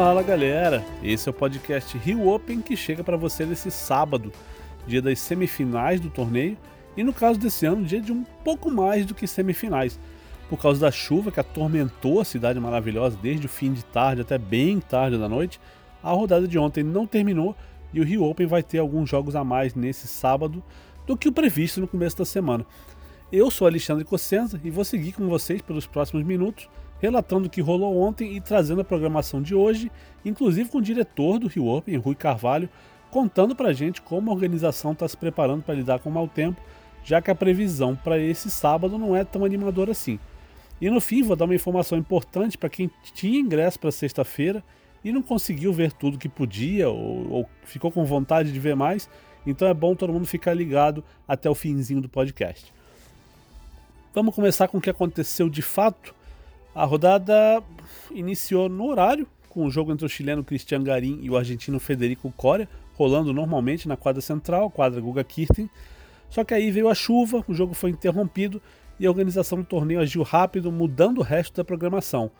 Fala galera, esse é o podcast Rio Open que chega para você nesse sábado, dia das semifinais do torneio e no caso desse ano, dia de um pouco mais do que semifinais, por causa da chuva que atormentou a cidade maravilhosa desde o fim de tarde até bem tarde da noite. A rodada de ontem não terminou e o Rio Open vai ter alguns jogos a mais nesse sábado do que o previsto no começo da semana. Eu sou Alexandre Cossenza e vou seguir com vocês pelos próximos minutos relatando o que rolou ontem e trazendo a programação de hoje, inclusive com o diretor do Rio Open, Rui Carvalho, contando pra gente como a organização está se preparando para lidar com o mau tempo, já que a previsão para esse sábado não é tão animadora assim. E no fim, vou dar uma informação importante para quem tinha ingresso para sexta-feira e não conseguiu ver tudo que podia ou, ou, ficou com vontade de ver mais, então é bom todo mundo ficar ligado até o finzinho do podcast. Vamos começar com o que aconteceu de fato a rodada iniciou no horário, com o jogo entre o chileno Cristian Garim e o argentino Federico Coria, rolando normalmente na quadra central, quadra Guga Kirten. Só que aí veio a chuva, o jogo foi interrompido e a organização do torneio agiu rápido, mudando o resto da programação.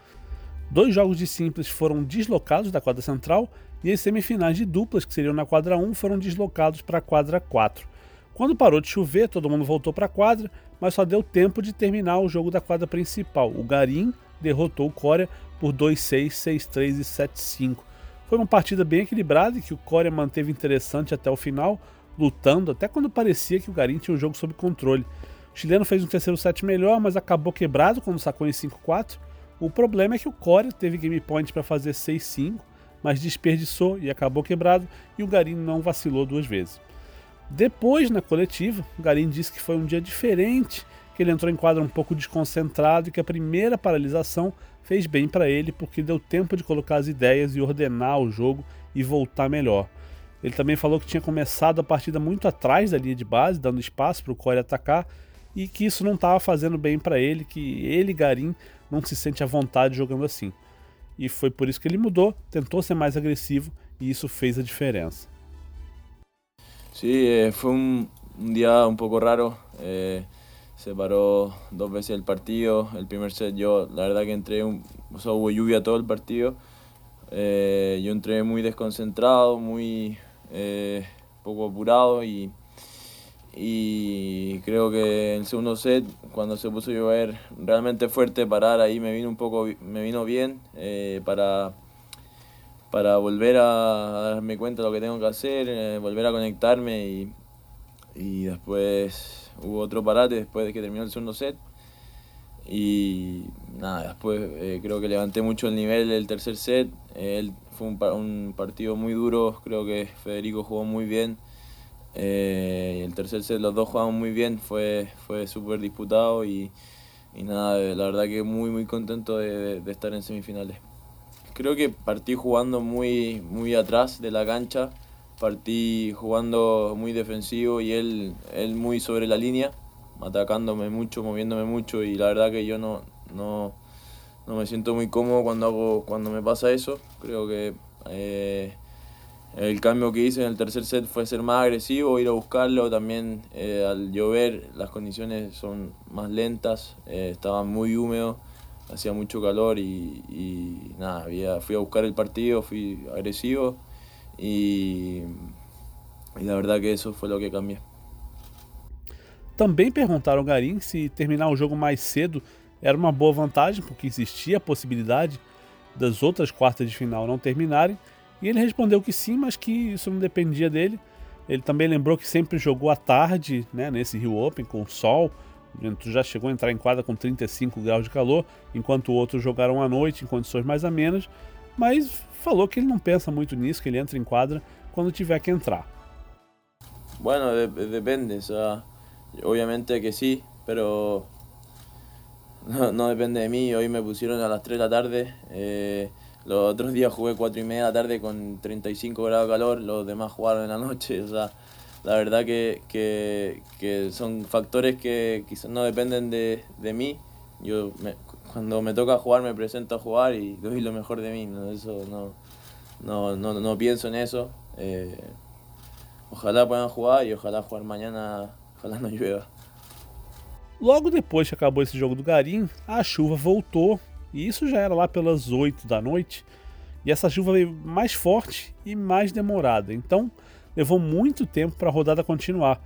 Dois jogos de simples foram deslocados da quadra central e as semifinais de duplas, que seriam na quadra 1, foram deslocados para a quadra 4. Quando parou de chover, todo mundo voltou para a quadra, mas só deu tempo de terminar o jogo da quadra principal. O Garim derrotou o Coreia por 2-6, 6-3 e 7-5. Foi uma partida bem equilibrada e que o Coreia manteve interessante até o final, lutando até quando parecia que o Garim tinha o jogo sob controle. O chileno fez um terceiro set melhor, mas acabou quebrado quando sacou em 5-4. O problema é que o Coreia teve game point para fazer 6-5, mas desperdiçou e acabou quebrado, e o Garim não vacilou duas vezes. Depois, na coletiva, o Garim disse que foi um dia diferente que ele entrou em quadra um pouco desconcentrado e que a primeira paralisação fez bem para ele porque deu tempo de colocar as ideias e ordenar o jogo e voltar melhor. Ele também falou que tinha começado a partida muito atrás da linha de base, dando espaço para o Corey atacar e que isso não estava fazendo bem para ele, que ele, Garim, não se sente à vontade jogando assim. E foi por isso que ele mudou, tentou ser mais agressivo e isso fez a diferença. Sí, eh, fue un, un, día un poco raro. Eh, se paró dos veces el partido. El primer set yo, la verdad que entré, un, o hubo lluvia todo el partido. Eh, yo entré muy desconcentrado, muy eh, poco apurado y, y creo que el segundo set, cuando se puso a llover realmente fuerte, parar ahí me vino un poco, me vino bien eh, para, para volver a darme cuenta de lo que tengo que hacer, volver a conectarme y, y después hubo otro parate después de que terminó el segundo set. Y nada, después eh, creo que levanté mucho el nivel del tercer set. fue un, partido muy duro, creo que Federico jugó muy bien. Eh, el tercer set los dos jugaban muy bien, fue, fue súper disputado y, y, nada, la verdad que muy muy contento de, de, estar en semifinales. Creo que partí jugando muy, muy atrás de la cancha partí jugando muy defensivo y él, él muy sobre la línea, atacándome mucho, moviéndome mucho y la verdad que yo no, no, no me siento muy cómodo cuando, hago, cuando me pasa eso. Creo que eh, el cambio que hice en el tercer set fue ser más agresivo, ir a buscarlo. También eh, al llover las condiciones son más lentas, eh, estaba muy húmedo, hacía mucho calor y, y nada, fui a buscar el partido, fui agresivo e, e na verdade que isso foi o que cambiou. Também perguntaram ao Garim se terminar o jogo mais cedo era uma boa vantagem, porque existia a possibilidade das outras quartas de final não terminarem, e ele respondeu que sim, mas que isso não dependia dele. Ele também lembrou que sempre jogou à tarde, né, nesse Rio Open, com sol, já chegou a entrar em quadra com 35 graus de calor, enquanto outros jogaram à noite em condições mais amenas, mas falou que ele não pensa muito nisso, que ele entra em quadra quando tiver que entrar. Bueno, de depende, o sea, obviamente que sí, pero no, no, depende de mí. Hoy me pusieron a las 3 de la tarde. Eh, los otros días jugué 4 y media de la tarde con 35 grados de calor, los demás jugaron en la noche. O sea, la verdad que, que, que son factores que quizás no dependen de, de mí. Yo me, cuando me toca jugar me presento a jugar y doy lo mejor de mí, ¿no? Eso no, no, no, no pienso en eso. Eh, ojalá puedan jugar e ojalá jugar mañana, ojalá não llueva. Logo depois que acabou esse jogo do Garim, a chuva voltou, e isso já era lá pelas 8 da noite, E essa chuva veio mais forte e mais demorada, então levou muito tempo para a rodada continuar.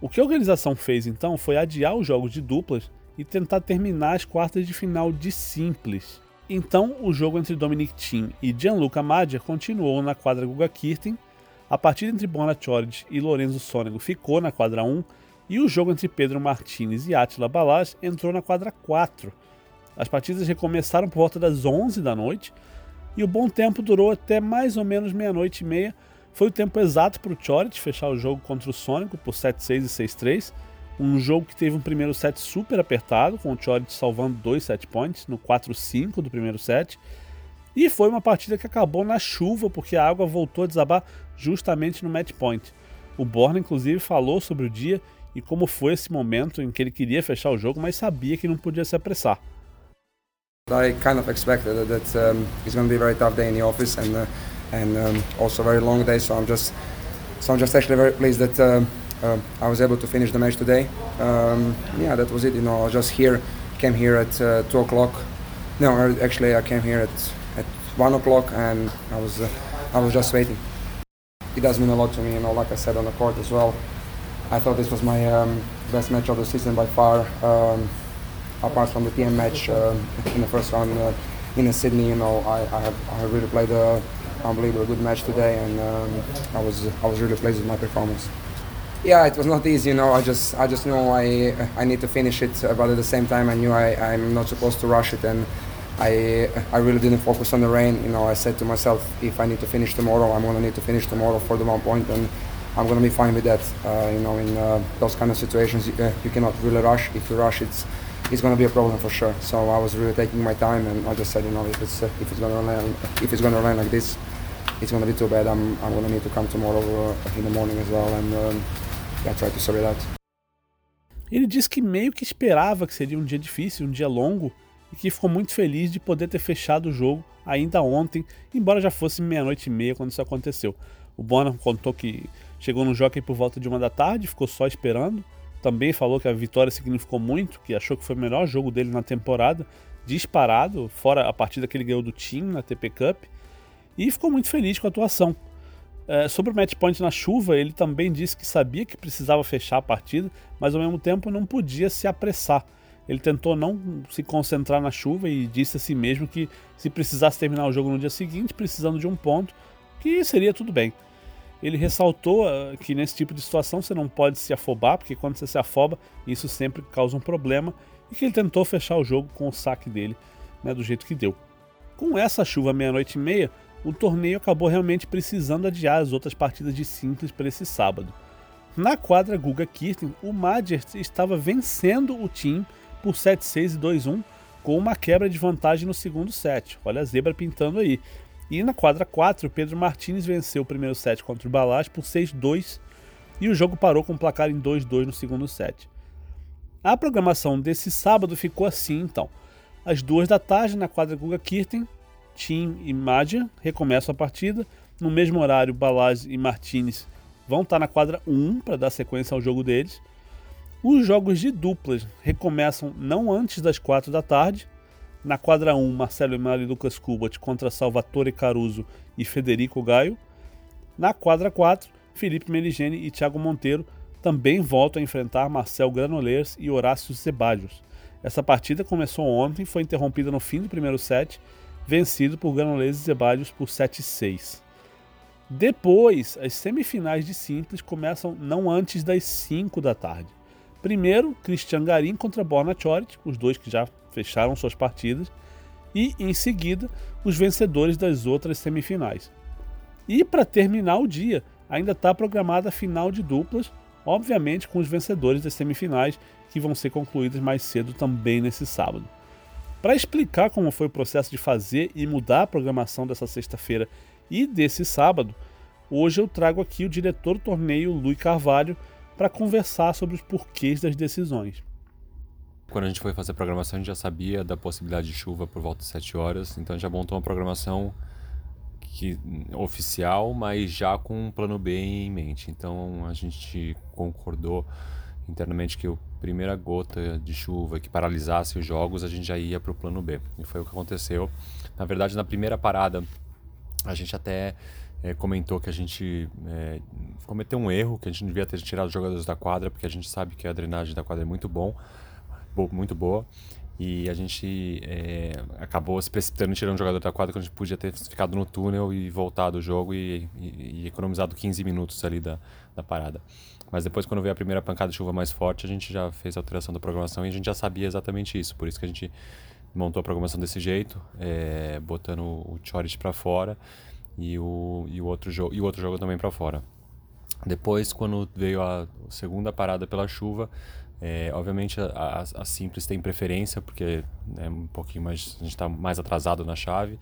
O que a organização fez então foi adiar os jogos de duplas e tentar terminar as quartas de final de simples. Então, o jogo entre Dominic Thiem e Gianluca Maggia continuou na quadra Guga Kirten, a partida entre Bona e Lorenzo Sonego ficou na quadra 1 e o jogo entre Pedro Martinez e Attila Balaz entrou na quadra 4. As partidas recomeçaram por volta das 11 da noite e o bom tempo durou até mais ou menos meia-noite e meia. Foi o tempo exato para o Chorich fechar o jogo contra o Sônico por 7-6 e 6-3. Um jogo que teve um primeiro set super apertado, com o Chorich salvando dois set points no 4-5 do primeiro set. E foi uma partida que acabou na chuva, porque a água voltou a desabar justamente no match point. O Borna, inclusive, falou sobre o dia e como foi esse momento em que ele queria fechar o jogo, mas sabia que não podia se apressar. I kind of expected that um, it's going to be a very tough day in the office and uh, and um, also a very long day. So I'm just so I'm just actually very pleased that uh, uh, I was able to finish the match today. Um, yeah, that was it. You know, I just here, came here at uh, two o'clock. No, actually I came here at at one o'clock and I was uh, I was just waiting. It does mean a lot to me. You know, like I said on the court as well. I thought this was my um, best match of the season by far. Um, apart from the TM match uh, in the first round uh, in Sydney, you know, I, I, have, I really played a unbelievable good match today, and um, I was I was really pleased with my performance. Yeah, it was not easy, you know. I just I just knew I I need to finish it, but at the same time I knew I, I'm not supposed to rush it, and I I really didn't focus on the rain. You know, I said to myself, if I need to finish tomorrow, I'm gonna need to finish tomorrow for the one point, and I'm gonna be fine with that. Uh, you know, in uh, those kind of situations, you, uh, you cannot really rush. If you rush, it's it's going to be a problem for sure. So I was really taking my time, and I just said, you know, if it's uh, if it's going to rain, if it's to rain like this, it's going to be too bad. I'm I'm going to need to come tomorrow uh, in the morning as well, and um, Ele disse que meio que esperava que seria um dia difícil, um dia longo, e que ficou muito feliz de poder ter fechado o jogo ainda ontem, embora já fosse meia-noite e meia quando isso aconteceu. O Bonham contou que chegou no jockey por volta de uma da tarde, ficou só esperando, também falou que a vitória significou muito, que achou que foi o melhor jogo dele na temporada, disparado, fora a partida que ele ganhou do time na TP Cup, e ficou muito feliz com a atuação. É, sobre o match point na chuva, ele também disse que sabia que precisava fechar a partida, mas ao mesmo tempo não podia se apressar. Ele tentou não se concentrar na chuva e disse a si mesmo que se precisasse terminar o jogo no dia seguinte, precisando de um ponto, que seria tudo bem. Ele ressaltou uh, que nesse tipo de situação você não pode se afobar, porque quando você se afoba, isso sempre causa um problema, e que ele tentou fechar o jogo com o saque dele, né, do jeito que deu. Com essa chuva meia-noite e meia, o torneio acabou realmente precisando adiar as outras partidas de simples para esse sábado. Na quadra Guga Kirten, o Madger estava vencendo o time por 7-6 e 2-1, com uma quebra de vantagem no segundo set. Olha a zebra pintando aí. E na quadra 4, Pedro Martins venceu o primeiro set contra o Balaz por 6-2 e o jogo parou com o placar em 2-2 no segundo set. A programação desse sábado ficou assim então. Às duas da tarde, na quadra Guga Kirten, Tim e Madia recomeçam a partida. No mesmo horário, Balaz e Martinez vão estar na quadra 1 para dar sequência ao jogo deles. Os jogos de duplas recomeçam não antes das 4 da tarde, na quadra 1, Marcelo Emaro e Lucas Kubat contra Salvatore Caruso e Federico Gaio. Na quadra 4, Felipe Meligeni e Thiago Monteiro também voltam a enfrentar Marcel Granollers e Horácio Zeballos. Essa partida começou ontem foi interrompida no fim do primeiro set, vencido por Granollers e Zeballos por 7-6. Depois, as semifinais de simples começam não antes das 5 da tarde. Primeiro, Christian Garim contra Borna Choric, os dois que já fecharam suas partidas, e em seguida os vencedores das outras semifinais. E para terminar o dia, ainda está programada a final de duplas, obviamente com os vencedores das semifinais, que vão ser concluídas mais cedo também nesse sábado. Para explicar como foi o processo de fazer e mudar a programação dessa sexta-feira e desse sábado, hoje eu trago aqui o diretor do torneio, Luiz Carvalho, para conversar sobre os porquês das decisões. Quando a gente foi fazer a programação, a gente já sabia da possibilidade de chuva por volta de 7 horas, então já montou uma programação que, oficial, mas já com um plano B em mente. Então a gente concordou internamente que a primeira gota de chuva que paralisasse os jogos, a gente já ia para o plano B. E foi o que aconteceu. Na verdade, na primeira parada A gente até é, comentou que a gente é, cometeu um erro, que a gente não devia ter tirado os jogadores da quadra, porque a gente sabe que a drenagem da quadra é muito bom, muito boa. E a gente é, acabou se precipitando tirar um jogador da quadra quando a gente podia ter ficado no túnel e voltado o jogo e, e, e economizado 15 minutos ali da, da parada. Mas depois, quando veio a primeira pancada de chuva mais forte, a gente já fez a alteração da programação e a gente já sabia exatamente isso. Por isso que a gente montou a programação desse jeito, é, botando o Chorich para fora e o, e o outro jogo e o outro jogo também para fora. Depois, quando veio a segunda parada pela chuva, é, obviamente a, a, a, simples tem preferência porque é um pouquinho mais a gente está mais atrasado na chave,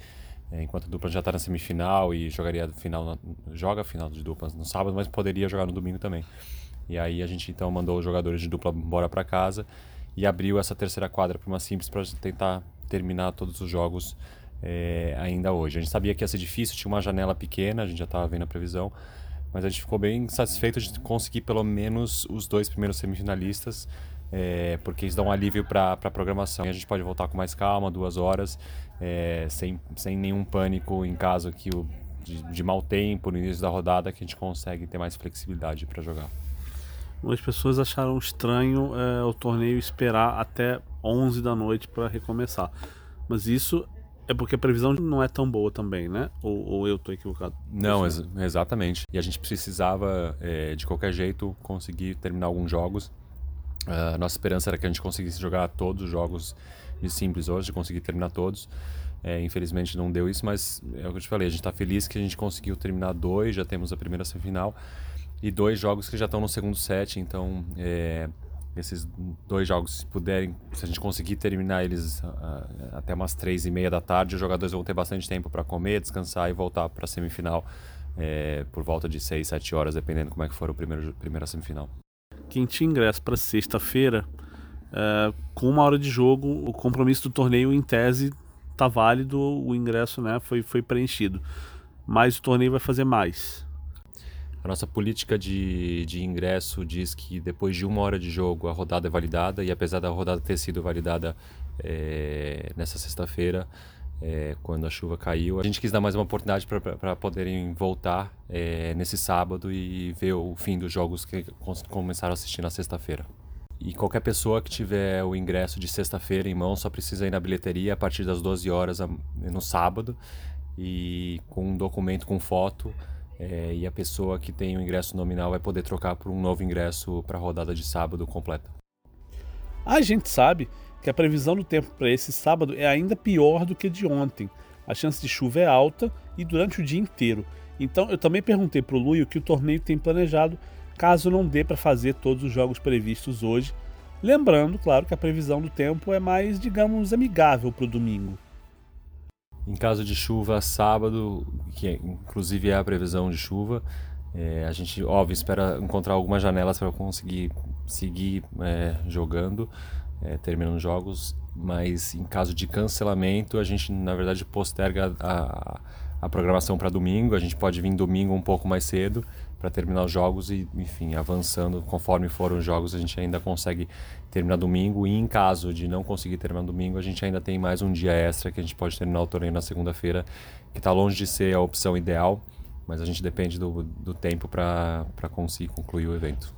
enquanto a dupla já está na semifinal e jogaria final na, joga final de duplas no sábado, mas poderia jogar no domingo também. E aí a gente então mandou os jogadores de dupla embora para casa e abriu essa terceira quadra para uma simples para tentar terminar todos os jogos é, ainda hoje. A gente sabia que ia ser difícil, tinha uma janela pequena, a gente já estava vendo a previsão, mas a gente ficou bem satisfeito de conseguir pelo menos os dois primeiros semifinalistas, é, porque isso dá um alívio para a programação. E a gente pode voltar com mais calma, duas horas, é, sem, sem nenhum pânico em caso que o, de, de mau tempo no início da rodada, que a gente consegue ter mais flexibilidade para jogar. As pessoas acharam estranho é, o torneio esperar até 11 da noite para recomeçar. Mas isso é porque a previsão não é tão boa também, né? Ou, ou eu estou equivocado? Não, ex exatamente. E a gente precisava, é, de qualquer jeito, conseguir terminar alguns jogos. Uh, nossa esperança era que a gente conseguisse jogar todos os jogos de simples hoje, conseguir terminar todos. É, infelizmente não deu isso, mas é o que eu te falei, a gente está feliz que a gente conseguiu terminar dois, já temos a primeira semifinal e dois jogos que já estão no segundo set, então é, esses dois jogos, se puderem, se a gente conseguir terminar eles uh, até umas três e meia da tarde, os jogadores vão ter bastante tempo para comer, descansar e voltar para a semifinal é, por volta de seis, sete horas, dependendo como é que for o primeiro primeira semifinal. Quem tinha ingresso para sexta-feira, uh, com uma hora de jogo, o compromisso do torneio em tese tá válido, o ingresso né, foi, foi preenchido, mas o torneio vai fazer mais. A nossa política de, de ingresso diz que depois de uma hora de jogo a rodada é validada, e apesar da rodada ter sido validada é, nessa sexta-feira, é, quando a chuva caiu, a gente quis dar mais uma oportunidade para poderem voltar é, nesse sábado e ver o fim dos jogos que começaram a assistir na sexta-feira. E qualquer pessoa que tiver o ingresso de sexta-feira em mão só precisa ir na bilheteria a partir das 12 horas no sábado e com um documento com foto é, e a pessoa que tem o ingresso nominal vai poder trocar por um novo ingresso para a rodada de sábado completa. A gente sabe que a previsão do tempo para esse sábado é ainda pior do que de ontem. A chance de chuva é alta e durante o dia inteiro. Então eu também perguntei para o Lui o que o torneio tem planejado caso não dê para fazer todos os jogos previstos hoje. Lembrando, claro, que a previsão do tempo é mais, digamos, amigável para o domingo. Em caso de chuva, sábado, que é, inclusive é a previsão de chuva, é, a gente, óbvio, espera encontrar algumas janelas para conseguir seguir é, jogando, é, terminando jogos, mas em caso de cancelamento, a gente, na verdade, posterga a, a programação para domingo. A gente pode vir domingo um pouco mais cedo para terminar os jogos e, enfim, avançando conforme foram os jogos, a gente ainda consegue terminar domingo. E em caso de não conseguir terminar domingo, a gente ainda tem mais um dia extra que a gente pode terminar o torneio na segunda-feira, que está longe de ser a opção ideal, mas a gente depende do, do tempo para conseguir concluir o evento.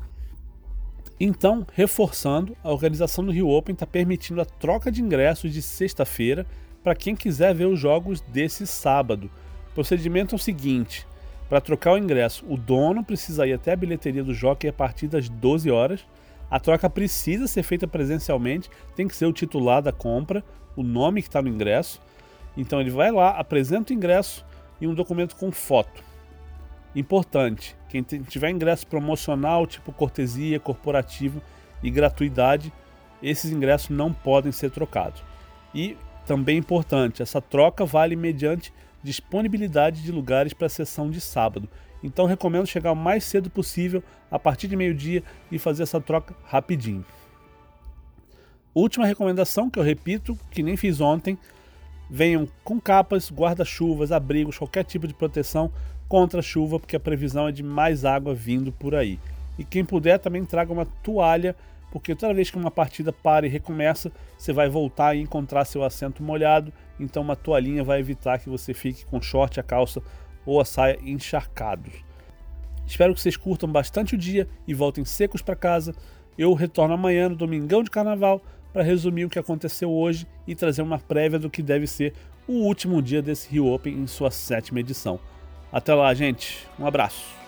Então, reforçando, a organização do Rio Open está permitindo a troca de ingressos de sexta-feira para quem quiser ver os jogos desse sábado. O procedimento é o seguinte: para trocar o ingresso, o dono precisa ir até a bilheteria do jockey a partir das 12 horas. A troca precisa ser feita presencialmente, tem que ser o titular da compra, o nome que está no ingresso. Então ele vai lá, apresenta o ingresso e um documento com foto. Importante, quem tiver ingresso promocional, tipo cortesia, corporativo e gratuidade, esses ingressos não podem ser trocados. E também importante, essa troca vale mediante disponibilidade de lugares para a sessão de sábado. Então recomendo chegar o mais cedo possível, a partir de meio-dia, e fazer essa troca rapidinho. Última recomendação que eu repito, que nem fiz ontem, venham com capas, guarda-chuvas, abrigos, qualquer tipo de proteção contra a chuva, porque a previsão é de mais água vindo por aí. E quem puder também traga uma toalha, porque toda vez que uma partida para e recomeça, você vai voltar e encontrar seu assento molhado, então uma toalhinha vai evitar que você fique com short, a calça ou a saia encharcados. Espero que vocês curtam bastante o dia e voltem secos para casa. Eu retorno amanhã no Domingão de Carnaval para resumir o que aconteceu hoje e trazer uma prévia do que deve ser o último dia desse Rio Open em sua sétima edição. Até lá, gente. Um abraço.